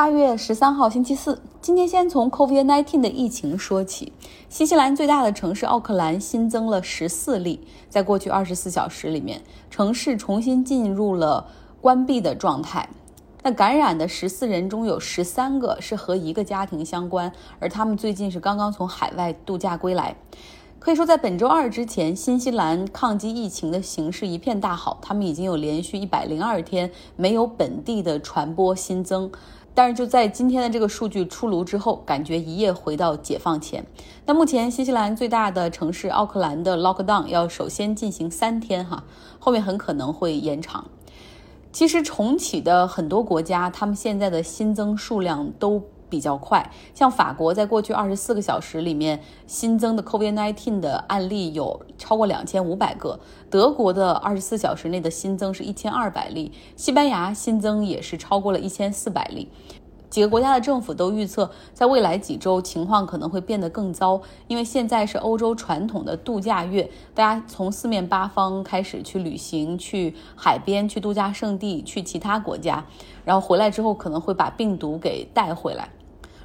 八月十三号星期四，今天先从 COVID-19 的疫情说起。新西兰最大的城市奥克兰新增了十四例，在过去二十四小时里面，城市重新进入了关闭的状态。那感染的十四人中有十三个是和一个家庭相关，而他们最近是刚刚从海外度假归来。可以说，在本周二之前，新西兰抗击疫情的形势一片大好，他们已经有连续一百零二天没有本地的传播新增。但是就在今天的这个数据出炉之后，感觉一夜回到解放前。那目前新西兰最大的城市奥克兰的 lockdown 要首先进行三天哈，后面很可能会延长。其实重启的很多国家，他们现在的新增数量都比较快。像法国，在过去二十四个小时里面新增的 COVID-19 的案例有超过两千五百个。德国的二十四小时内的新增是一千二百例，西班牙新增也是超过了一千四百例。几个国家的政府都预测，在未来几周情况可能会变得更糟，因为现在是欧洲传统的度假月，大家从四面八方开始去旅行，去海边、去度假胜地、去其他国家，然后回来之后可能会把病毒给带回来。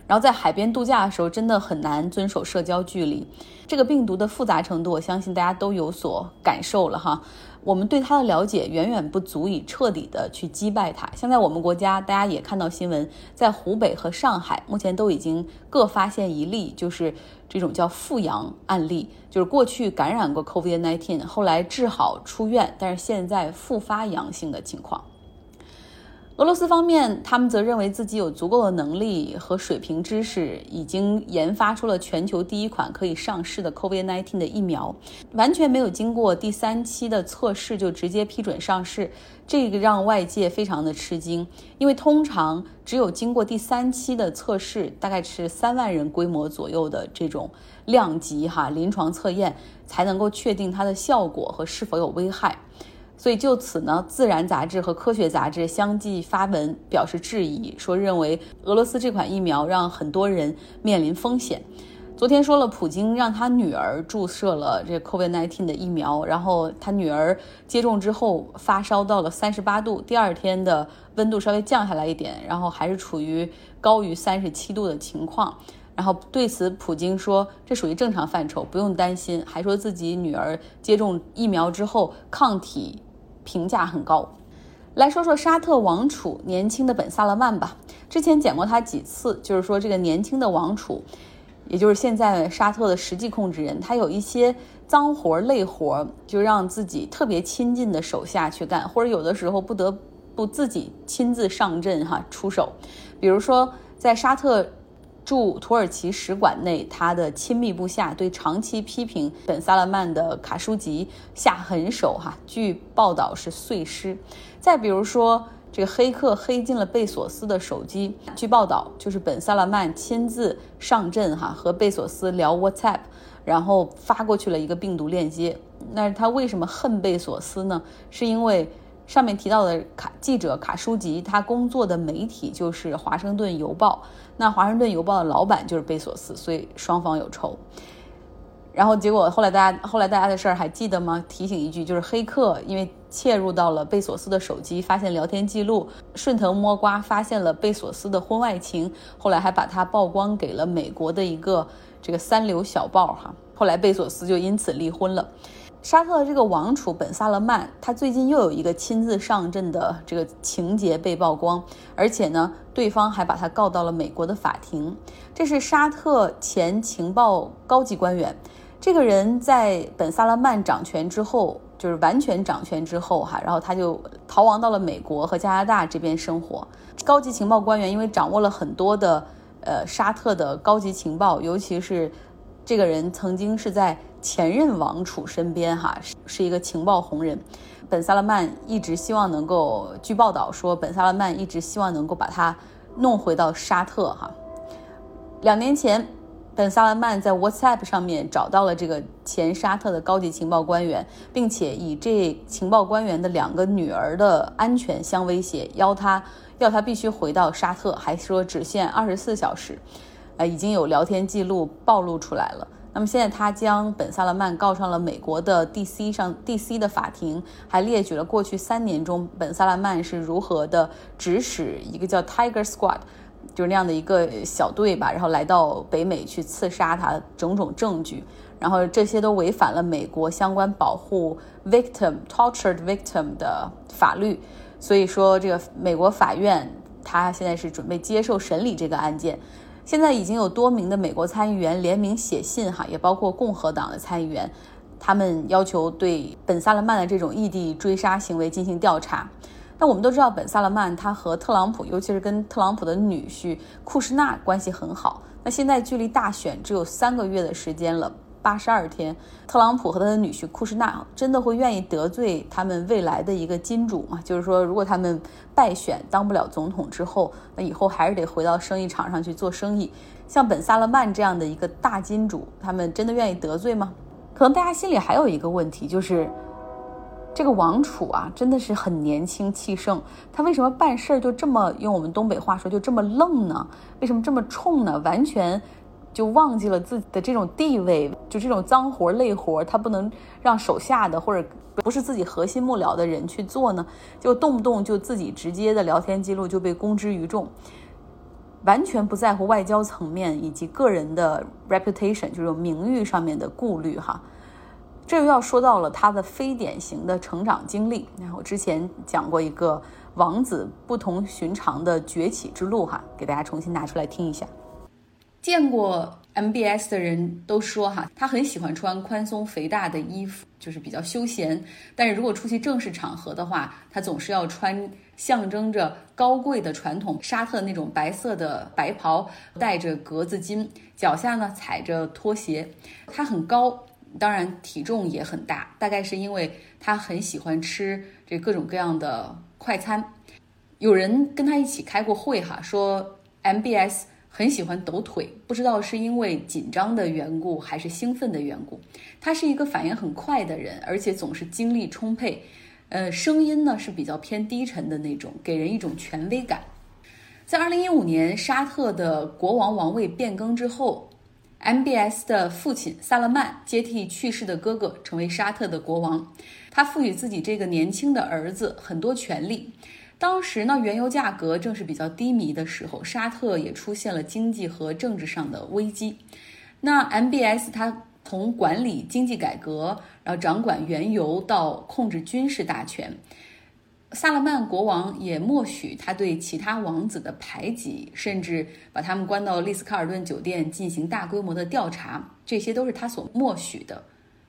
然后在海边度假的时候，真的很难遵守社交距离。这个病毒的复杂程度，我相信大家都有所感受了哈。我们对它的了解远远不足以彻底的去击败它。像在我们国家，大家也看到新闻，在湖北和上海目前都已经各发现一例，就是这种叫复阳案例，就是过去感染过 COVID-19，后来治好出院，但是现在复发阳性的情况。俄罗斯方面，他们则认为自己有足够的能力和水平知识，已经研发出了全球第一款可以上市的 COVID-19 的疫苗，完全没有经过第三期的测试就直接批准上市，这个让外界非常的吃惊。因为通常只有经过第三期的测试，大概是三万人规模左右的这种量级哈临床测验，才能够确定它的效果和是否有危害。所以就此呢，《自然》杂志和《科学》杂志相继发文表示质疑，说认为俄罗斯这款疫苗让很多人面临风险。昨天说了，普京让他女儿注射了这 COVID-19 的疫苗，然后他女儿接种之后发烧到了三十八度，第二天的温度稍微降下来一点，然后还是处于高于三十七度的情况。然后对此，普京说这属于正常范畴，不用担心，还说自己女儿接种疫苗之后抗体。评价很高，来说说沙特王储年轻的本萨勒曼吧。之前讲过他几次，就是说这个年轻的王储，也就是现在沙特的实际控制人，他有一些脏活累活，就让自己特别亲近的手下去干，或者有的时候不得不自己亲自上阵哈出手。比如说在沙特。驻土耳其使馆内，他的亲密部下对长期批评本萨勒曼的卡舒吉下狠手，哈，据报道是碎尸。再比如说，这个黑客黑进了贝索斯的手机，据报道就是本萨勒曼亲自上阵，哈，和贝索斯聊 WhatsApp，然后发过去了一个病毒链接。那他为什么恨贝索斯呢？是因为。上面提到的卡记者卡舒吉，他工作的媒体就是《华盛顿邮报》，那《华盛顿邮报》的老板就是贝索斯，所以双方有仇。然后结果后来大家后来大家的事儿还记得吗？提醒一句，就是黑客因为切入到了贝索斯的手机，发现聊天记录，顺藤摸瓜发现了贝索斯的婚外情，后来还把他曝光给了美国的一个这个三流小报哈，后来贝索斯就因此离婚了。沙特的这个王储本萨勒曼，他最近又有一个亲自上阵的这个情节被曝光，而且呢，对方还把他告到了美国的法庭。这是沙特前情报高级官员，这个人在本萨勒曼掌权之后，就是完全掌权之后哈，然后他就逃亡到了美国和加拿大这边生活。高级情报官员因为掌握了很多的呃沙特的高级情报，尤其是这个人曾经是在。前任王储身边哈是是一个情报红人，本萨勒曼一直希望能够，据报道说，本萨勒曼一直希望能够把他弄回到沙特哈。两年前，本萨勒曼在 WhatsApp 上面找到了这个前沙特的高级情报官员，并且以这情报官员的两个女儿的安全相威胁，要他要他必须回到沙特，还说只限二十四小时，呃，已经有聊天记录暴露出来了。那么现在，他将本萨勒曼告上了美国的 D.C. 上 D.C. 的法庭，还列举了过去三年中本萨勒曼是如何的指使一个叫 Tiger Squad，就是那样的一个小队吧，然后来到北美去刺杀他，种种证据，然后这些都违反了美国相关保护 victim tortured victim 的法律，所以说这个美国法院他现在是准备接受审理这个案件。现在已经有多名的美国参议员联名写信，哈，也包括共和党的参议员，他们要求对本·萨勒曼的这种异地追杀行为进行调查。那我们都知道，本·萨勒曼他和特朗普，尤其是跟特朗普的女婿库什纳关系很好。那现在距离大选只有三个月的时间了。八十二天，特朗普和他的女婿库什纳真的会愿意得罪他们未来的一个金主吗？就是说，如果他们败选当不了总统之后，那以后还是得回到生意场上去做生意。像本·萨勒曼这样的一个大金主，他们真的愿意得罪吗？可能大家心里还有一个问题，就是这个王储啊，真的是很年轻气盛，他为什么办事儿就这么用我们东北话说就这么愣呢？为什么这么冲呢？完全。就忘记了自己的这种地位，就这种脏活累活，他不能让手下的或者不是自己核心幕僚的人去做呢？就动不动就自己直接的聊天记录就被公之于众，完全不在乎外交层面以及个人的 reputation，就是名誉上面的顾虑哈。这又要说到了他的非典型的成长经历。那我之前讲过一个王子不同寻常的崛起之路哈，给大家重新拿出来听一下。见过 MBS 的人都说，哈，他很喜欢穿宽松肥大的衣服，就是比较休闲。但是如果出席正式场合的话，他总是要穿象征着高贵的传统沙特那种白色的白袍，戴着格子巾，脚下呢踩着拖鞋。他很高，当然体重也很大，大概是因为他很喜欢吃这各种各样的快餐。有人跟他一起开过会，哈，说 MBS。很喜欢抖腿，不知道是因为紧张的缘故还是兴奋的缘故。他是一个反应很快的人，而且总是精力充沛。呃，声音呢是比较偏低沉的那种，给人一种权威感。在二零一五年沙特的国王王位变更之后，MBS 的父亲萨勒曼接替去世的哥哥，成为沙特的国王。他赋予自己这个年轻的儿子很多权利。当时呢，原油价格正是比较低迷的时候，沙特也出现了经济和政治上的危机。那 MBS 它从管理经济改革，然后掌管原油到控制军事大权，萨勒曼国王也默许他对其他王子的排挤，甚至把他们关到丽思卡尔顿酒店进行大规模的调查，这些都是他所默许的。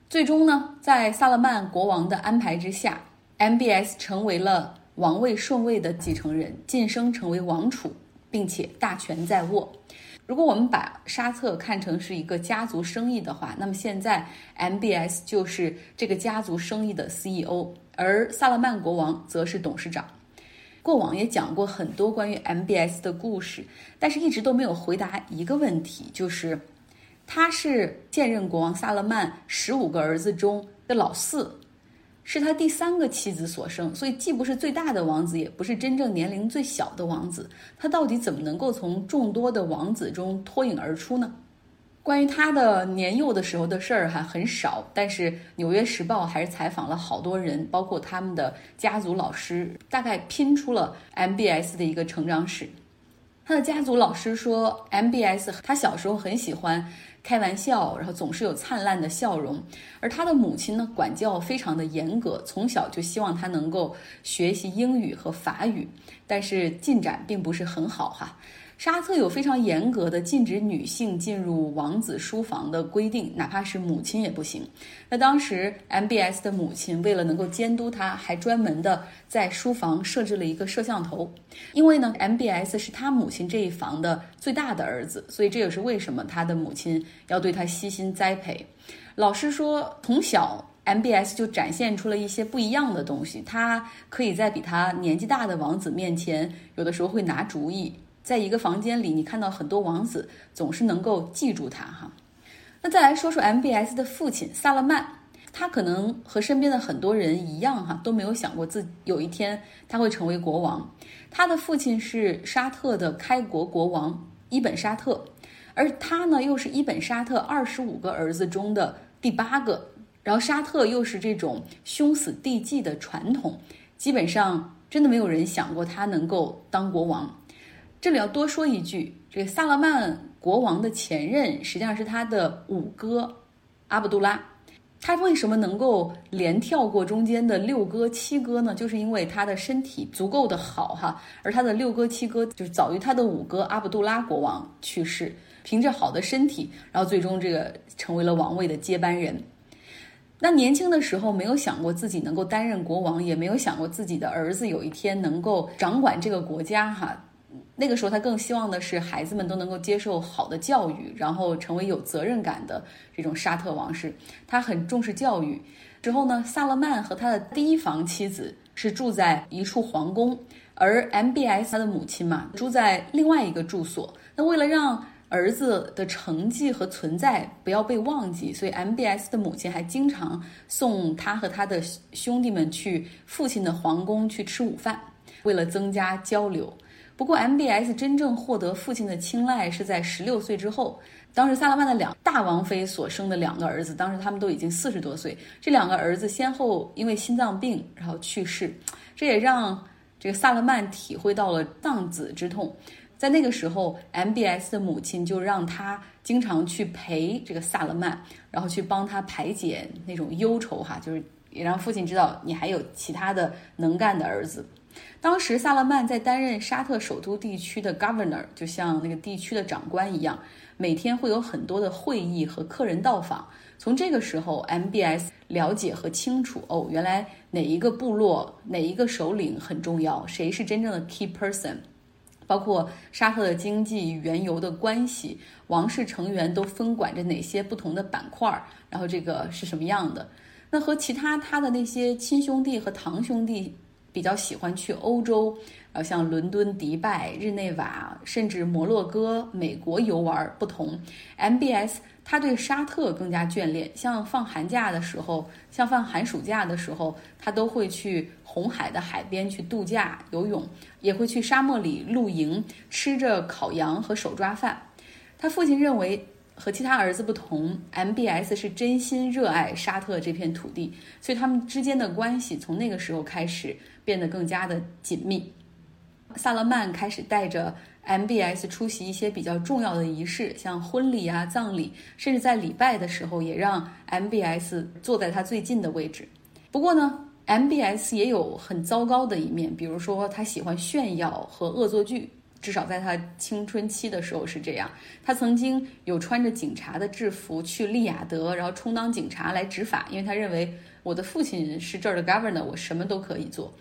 最终呢，在萨勒曼国王的安排之下，MBS 成为了。王位顺位的继承人晋升成为王储，并且大权在握。如果我们把沙特看成是一个家族生意的话，那么现在 MBS 就是这个家族生意的 CEO，而萨勒曼国王则是董事长。过往也讲过很多关于 MBS 的故事，但是一直都没有回答一个问题，就是他是现任国王萨勒曼十五个儿子中的老四。是他第三个妻子所生，所以既不是最大的王子，也不是真正年龄最小的王子。他到底怎么能够从众多的王子中脱颖而出呢？关于他的年幼的时候的事儿还很少，但是《纽约时报》还是采访了好多人，包括他们的家族老师，大概拼出了 MBS 的一个成长史。他的家族老师说，MBS 他小时候很喜欢。开玩笑，然后总是有灿烂的笑容，而他的母亲呢，管教非常的严格，从小就希望他能够学习英语和法语，但是进展并不是很好哈。沙特有非常严格的禁止女性进入王子书房的规定，哪怕是母亲也不行。那当时 MBS 的母亲为了能够监督他，还专门的在书房设置了一个摄像头。因为呢，MBS 是他母亲这一房的最大的儿子，所以这也是为什么他的母亲要对他悉心栽培。老师说，从小 MBS 就展现出了一些不一样的东西。他可以在比他年纪大的王子面前，有的时候会拿主意。在一个房间里，你看到很多王子，总是能够记住他哈。那再来说说 MBS 的父亲萨勒曼，他可能和身边的很多人一样哈，都没有想过自有一天他会成为国王。他的父亲是沙特的开国国王伊本沙特，而他呢又是伊本沙特二十五个儿子中的第八个。然后沙特又是这种兄死弟继的传统，基本上真的没有人想过他能够当国王。这里要多说一句，这个萨勒曼国王的前任实际上是他的五哥阿卜杜拉。他为什么能够连跳过中间的六哥七哥呢？就是因为他的身体足够的好哈，而他的六哥七哥就是早于他的五哥阿卜杜拉国王去世，凭着好的身体，然后最终这个成为了王位的接班人。那年轻的时候没有想过自己能够担任国王，也没有想过自己的儿子有一天能够掌管这个国家哈。那个时候，他更希望的是孩子们都能够接受好的教育，然后成为有责任感的这种沙特王室。他很重视教育。之后呢，萨勒曼和他的第一房妻子是住在一处皇宫，而 MBS 他的母亲嘛住在另外一个住所。那为了让儿子的成绩和存在不要被忘记，所以 MBS 的母亲还经常送他和他的兄弟们去父亲的皇宫去吃午饭，为了增加交流。不过，MBS 真正获得父亲的青睐是在十六岁之后。当时萨勒曼的两大王妃所生的两个儿子，当时他们都已经四十多岁。这两个儿子先后因为心脏病然后去世，这也让这个萨勒曼体会到了丧子之痛。在那个时候，MBS 的母亲就让他经常去陪这个萨勒曼，然后去帮他排解那种忧愁哈，就是也让父亲知道你还有其他的能干的儿子。当时萨勒曼在担任沙特首都地区的 governor，就像那个地区的长官一样，每天会有很多的会议和客人到访。从这个时候，MBS 了解和清楚哦，原来哪一个部落、哪一个首领很重要，谁是真正的 key person，包括沙特的经济与原油的关系，王室成员都分管着哪些不同的板块，然后这个是什么样的？那和其他他的那些亲兄弟和堂兄弟。比较喜欢去欧洲，呃，像伦敦、迪拜、日内瓦，甚至摩洛哥、美国游玩不同。MBS 他对沙特更加眷恋，像放寒假的时候，像放寒暑假的时候，他都会去红海的海边去度假、游泳，也会去沙漠里露营，吃着烤羊和手抓饭。他父亲认为。和其他儿子不同，MBS 是真心热爱沙特这片土地，所以他们之间的关系从那个时候开始变得更加的紧密。萨勒曼开始带着 MBS 出席一些比较重要的仪式，像婚礼啊、葬礼，甚至在礼拜的时候也让 MBS 坐在他最近的位置。不过呢，MBS 也有很糟糕的一面，比如说他喜欢炫耀和恶作剧。至少在他青春期的时候是这样。他曾经有穿着警察的制服去利雅得，然后充当警察来执法，因为他认为我的父亲是这儿的 governor，我什么都可以做。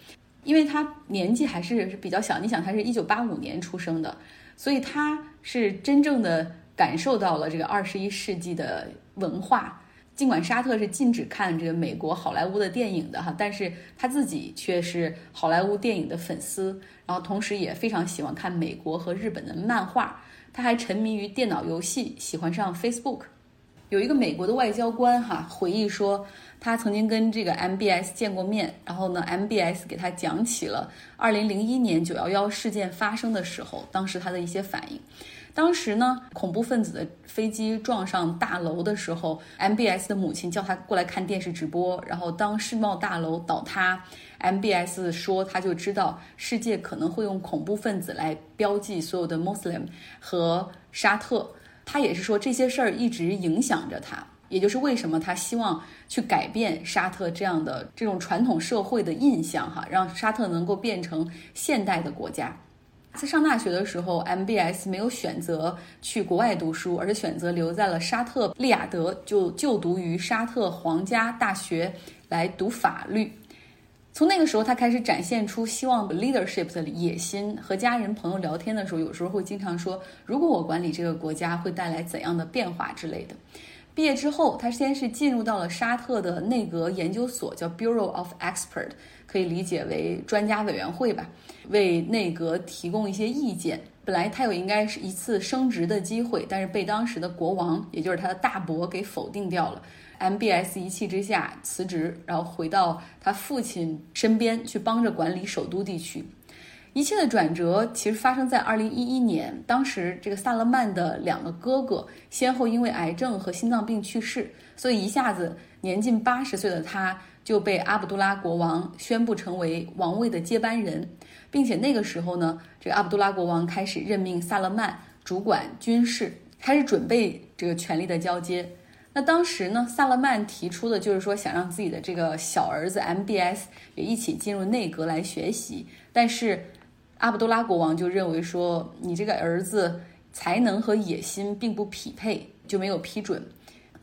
因为他年纪还是比较小，你想他是一九八五年出生的，所以他是真正的感受到了这个二十一世纪的文化。尽管沙特是禁止看这个美国好莱坞的电影的哈，但是他自己却是好莱坞电影的粉丝，然后同时也非常喜欢看美国和日本的漫画。他还沉迷于电脑游戏，喜欢上 Facebook。有一个美国的外交官哈回忆说，他曾经跟这个 MBS 见过面，然后呢，MBS 给他讲起了2001年911事件发生的时候，当时他的一些反应。当时呢，恐怖分子的飞机撞上大楼的时候，MBS 的母亲叫他过来看电视直播。然后当世贸大楼倒塌，MBS 说他就知道世界可能会用恐怖分子来标记所有的 Muslim 和沙特。他也是说这些事儿一直影响着他，也就是为什么他希望去改变沙特这样的这种传统社会的印象哈，让沙特能够变成现代的国家。在上大学的时候，MBS 没有选择去国外读书，而是选择留在了沙特利雅得，就就读于沙特皇家大学来读法律。从那个时候，他开始展现出希望 leadership 的野心。和家人朋友聊天的时候，有时候会经常说：“如果我管理这个国家，会带来怎样的变化之类的。”毕业之后，他先是进入到了沙特的内阁研究所，叫 Bureau of Expert，可以理解为专家委员会吧，为内阁提供一些意见。本来他有应该是一次升职的机会，但是被当时的国王，也就是他的大伯给否定掉了。MBS 一气之下辞职，然后回到他父亲身边去帮着管理首都地区。一切的转折其实发生在二零一一年，当时这个萨勒曼的两个哥哥先后因为癌症和心脏病去世，所以一下子年近八十岁的他就被阿卜杜拉国王宣布成为王位的接班人，并且那个时候呢，这个阿卜杜拉国王开始任命萨勒曼主管军事，开始准备这个权力的交接。那当时呢，萨勒曼提出的就是说，想让自己的这个小儿子 MBS 也一起进入内阁来学习。但是阿卜杜拉国王就认为说，你这个儿子才能和野心并不匹配，就没有批准。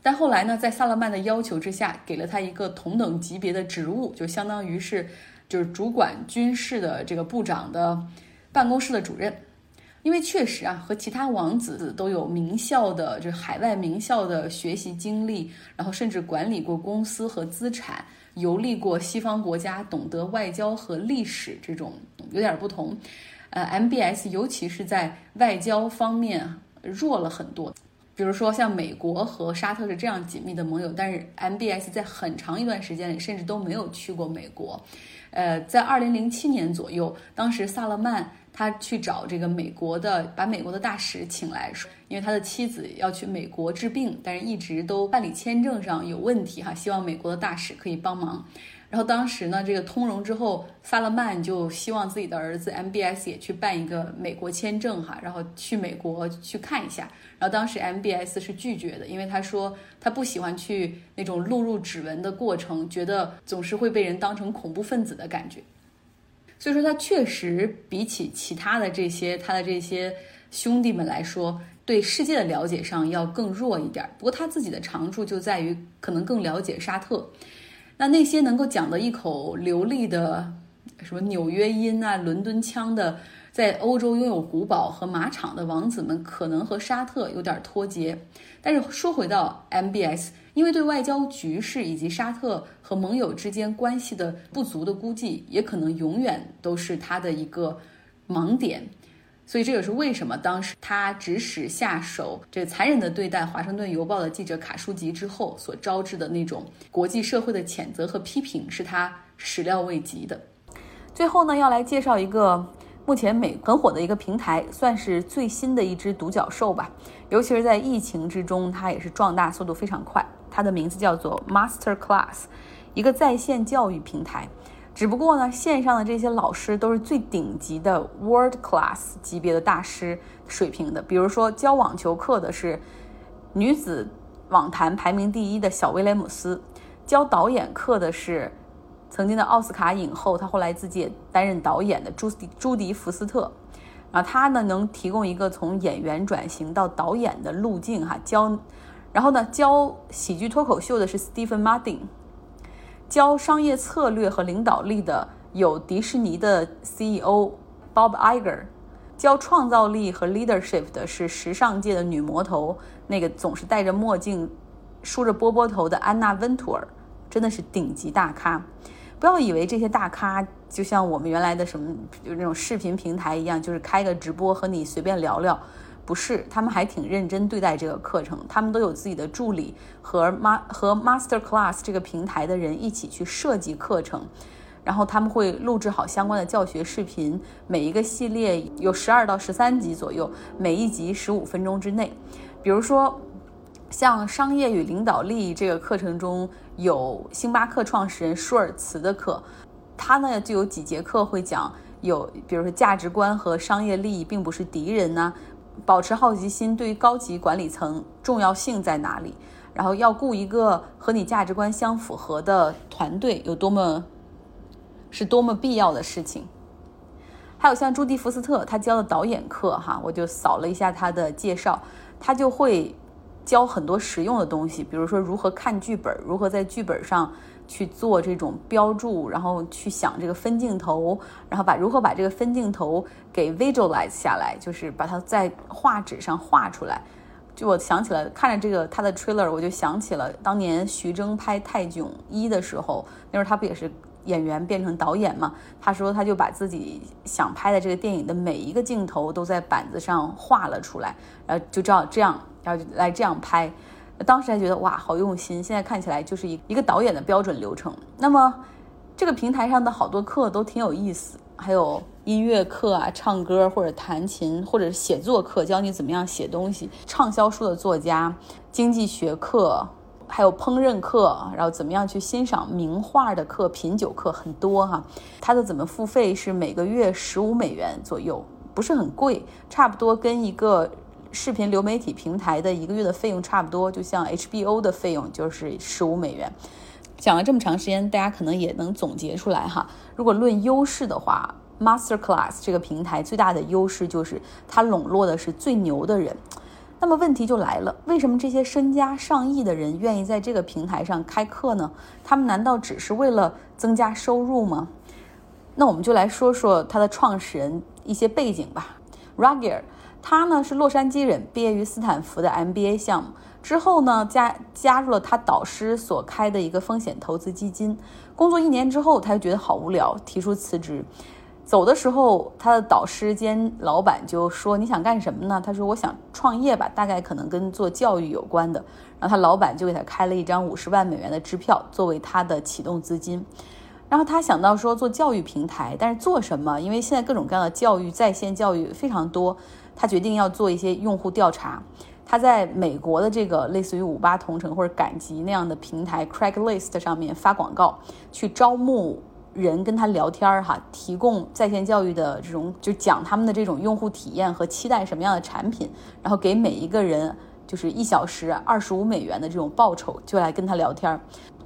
但后来呢，在萨勒曼的要求之下，给了他一个同等级别的职务，就相当于是就是主管军事的这个部长的办公室的主任。因为确实啊，和其他王子都有名校的，就是海外名校的学习经历，然后甚至管理过公司和资产，游历过西方国家，懂得外交和历史，这种有点不同。呃，MBS 尤其是在外交方面弱了很多。比如说像美国和沙特是这样紧密的盟友，但是 MBS 在很长一段时间里甚至都没有去过美国。呃，在二零零七年左右，当时萨勒曼。他去找这个美国的，把美国的大使请来，说，因为他的妻子要去美国治病，但是一直都办理签证上有问题哈，希望美国的大使可以帮忙。然后当时呢，这个通融之后，萨勒曼就希望自己的儿子 MBS 也去办一个美国签证哈，然后去美国去看一下。然后当时 MBS 是拒绝的，因为他说他不喜欢去那种录入指纹的过程，觉得总是会被人当成恐怖分子的感觉。所以说，他确实比起其他的这些他的这些兄弟们来说，对世界的了解上要更弱一点。不过他自己的长处就在于可能更了解沙特。那那些能够讲得一口流利的什么纽约音啊、伦敦腔的，在欧洲拥有古堡和马场的王子们，可能和沙特有点脱节。但是说回到 MBS。因为对外交局势以及沙特和盟友之间关系的不足的估计，也可能永远都是他的一个盲点，所以这也是为什么当时他指使下手这残忍的对待《华盛顿邮报》的记者卡舒吉之后所招致的那种国际社会的谴责和批评，是他始料未及的。最后呢，要来介绍一个目前美很火的一个平台，算是最新的一只独角兽吧，尤其是在疫情之中，它也是壮大速度非常快。它的名字叫做 Master Class，一个在线教育平台。只不过呢，线上的这些老师都是最顶级的 World Class 级别的大师水平的。比如说教网球课的是女子网坛排名第一的小威廉姆斯，教导演课的是曾经的奥斯卡影后，她后来自己也担任导演的朱迪朱迪福斯特。然后他呢，能提供一个从演员转型到导演的路径哈，教。然后呢，教喜剧脱口秀的是 Stephen Martin，教商业策略和领导力的有迪士尼的 CEO Bob Iger，教创造力和 leadership 的是时尚界的女魔头，那个总是戴着墨镜、梳着波波头的安娜温图尔，真的是顶级大咖。不要以为这些大咖就像我们原来的什么，就那种视频平台一样，就是开个直播和你随便聊聊。不是，他们还挺认真对待这个课程。他们都有自己的助理和 ma 和 Master Class 这个平台的人一起去设计课程，然后他们会录制好相关的教学视频。每一个系列有十二到十三集左右，每一集十五分钟之内。比如说，像商业与领导力这个课程中有星巴克创始人舒尔茨的课，他呢就有几节课会讲有，比如说价值观和商业利益并不是敌人呢。保持好奇心对于高级管理层重要性在哪里？然后要雇一个和你价值观相符合的团队有多么是多么必要的事情。还有像朱迪福斯特他教的导演课哈，我就扫了一下他的介绍，他就会教很多实用的东西，比如说如何看剧本，如何在剧本上。去做这种标注，然后去想这个分镜头，然后把如何把这个分镜头给 visualize 下来，就是把它在画纸上画出来。就我想起了看着这个他的 trailer，我就想起了当年徐峥拍《泰囧一》的时候，那时候他不也是演员变成导演嘛？他说他就把自己想拍的这个电影的每一个镜头都在板子上画了出来，然后就照这样，然后来这样拍。当时还觉得哇，好用心。现在看起来就是一一个导演的标准流程。那么，这个平台上的好多课都挺有意思，还有音乐课啊，唱歌或者弹琴，或者是写作课，教你怎么样写东西。畅销书的作家，经济学课。还有烹饪课，然后怎么样去欣赏名画的课、品酒课很多哈。它的怎么付费是每个月十五美元左右，不是很贵，差不多跟一个视频流媒体平台的一个月的费用差不多。就像 HBO 的费用就是十五美元。讲了这么长时间，大家可能也能总结出来哈。如果论优势的话，Masterclass 这个平台最大的优势就是它笼络的是最牛的人。那么问题就来了，为什么这些身家上亿的人愿意在这个平台上开课呢？他们难道只是为了增加收入吗？那我们就来说说它的创始人一些背景吧。Ruggier，他呢是洛杉矶人，毕业于斯坦福的 MBA 项目，之后呢加加入了他导师所开的一个风险投资基金。工作一年之后，他就觉得好无聊，提出辞职。走的时候，他的导师兼老板就说：“你想干什么呢？”他说：“我想创业吧，大概可能跟做教育有关的。”然后他老板就给他开了一张五十万美元的支票作为他的启动资金。然后他想到说做教育平台，但是做什么？因为现在各种各样的教育在线教育非常多，他决定要做一些用户调查。他在美国的这个类似于五八同城或者赶集那样的平台 Craigslist 上面发广告，去招募。人跟他聊天儿哈，提供在线教育的这种，就讲他们的这种用户体验和期待什么样的产品，然后给每一个人就是一小时二十五美元的这种报酬，就来跟他聊天儿。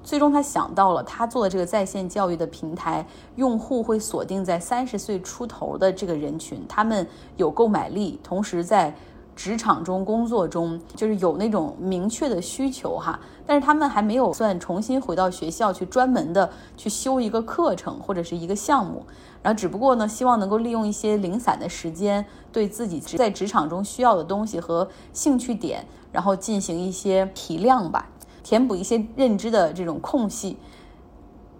最终他想到了，他做的这个在线教育的平台，用户会锁定在三十岁出头的这个人群，他们有购买力，同时在。职场中、工作中，就是有那种明确的需求哈，但是他们还没有算重新回到学校去专门的去修一个课程或者是一个项目，然后只不过呢，希望能够利用一些零散的时间，对自己在职场中需要的东西和兴趣点，然后进行一些提亮吧，填补一些认知的这种空隙。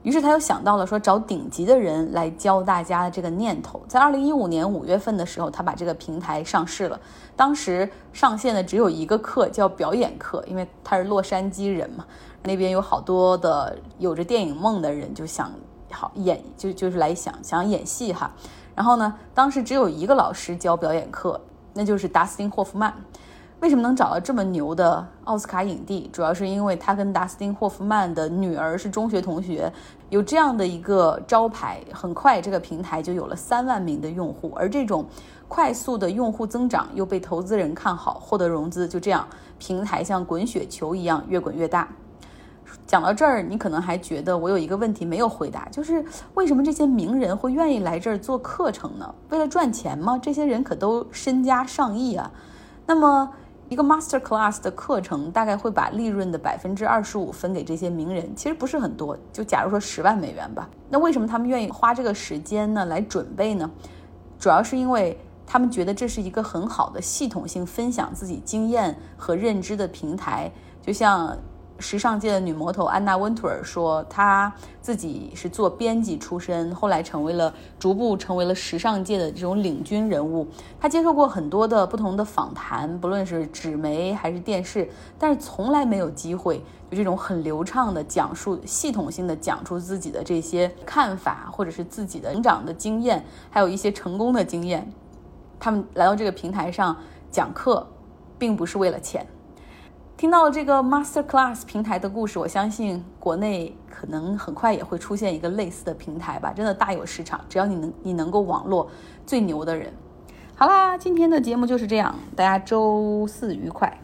于是他又想到了说找顶级的人来教大家的这个念头。在二零一五年五月份的时候，他把这个平台上市了。当时上线的只有一个课，叫表演课，因为他是洛杉矶人嘛，那边有好多的有着电影梦的人，就想好演，就就是来想想演戏哈。然后呢，当时只有一个老师教表演课，那就是达斯汀·霍夫曼。为什么能找到这么牛的奥斯卡影帝？主要是因为他跟达斯汀·霍夫曼的女儿是中学同学，有这样的一个招牌，很快这个平台就有了三万名的用户，而这种快速的用户增长又被投资人看好，获得融资，就这样平台像滚雪球一样越滚越大。讲到这儿，你可能还觉得我有一个问题没有回答，就是为什么这些名人会愿意来这儿做课程呢？为了赚钱吗？这些人可都身家上亿啊！那么。一个 master class 的课程大概会把利润的百分之二十五分给这些名人，其实不是很多。就假如说十万美元吧，那为什么他们愿意花这个时间呢来准备呢？主要是因为他们觉得这是一个很好的系统性分享自己经验和认知的平台，就像。时尚界的女魔头安娜温图尔说，她自己是做编辑出身，后来成为了逐步成为了时尚界的这种领军人物。她接受过很多的不同的访谈，不论是纸媒还是电视，但是从来没有机会就这种很流畅的讲述、系统性的讲出自己的这些看法，或者是自己的成长的经验，还有一些成功的经验。他们来到这个平台上讲课，并不是为了钱。听到这个 Master Class 平台的故事，我相信国内可能很快也会出现一个类似的平台吧，真的大有市场。只要你能，你能够网络最牛的人。好啦，今天的节目就是这样，大家周四愉快。